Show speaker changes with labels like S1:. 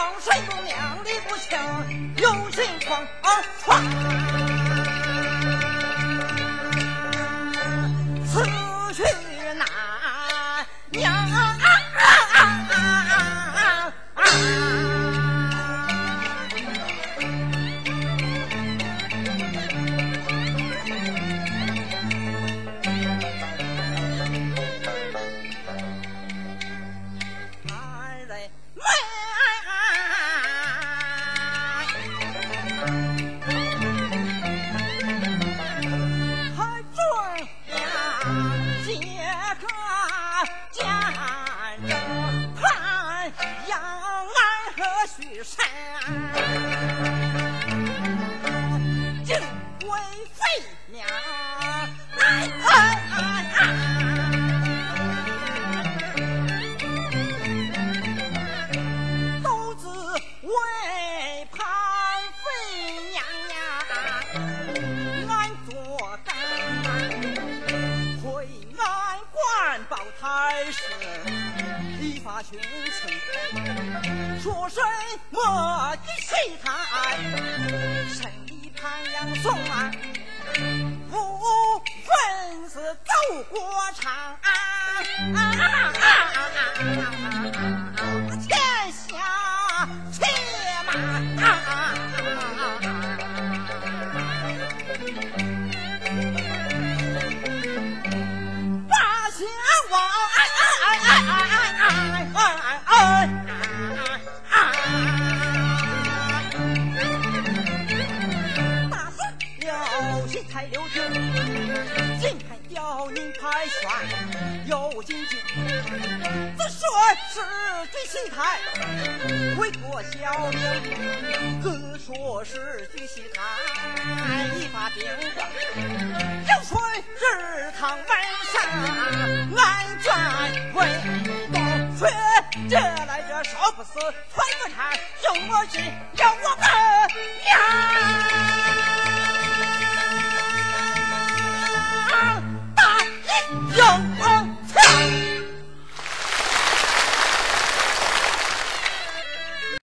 S1: 王帅东娘的不行，有心狂啊闯。此去。声，敬贵妃娘，哎哎哎，都是为盼妃娘呀，俺做干，回俺官保太师。大群弟说什么的谁看谁盘算不分是走过场。啊啊啊啊才留职。今看叫宁盘选又进军，自说是最心台。为国效命，自说是最心台。一发兵关，又水日堂门山，安全回到却这来者少不死，全不差，有我心，要我打。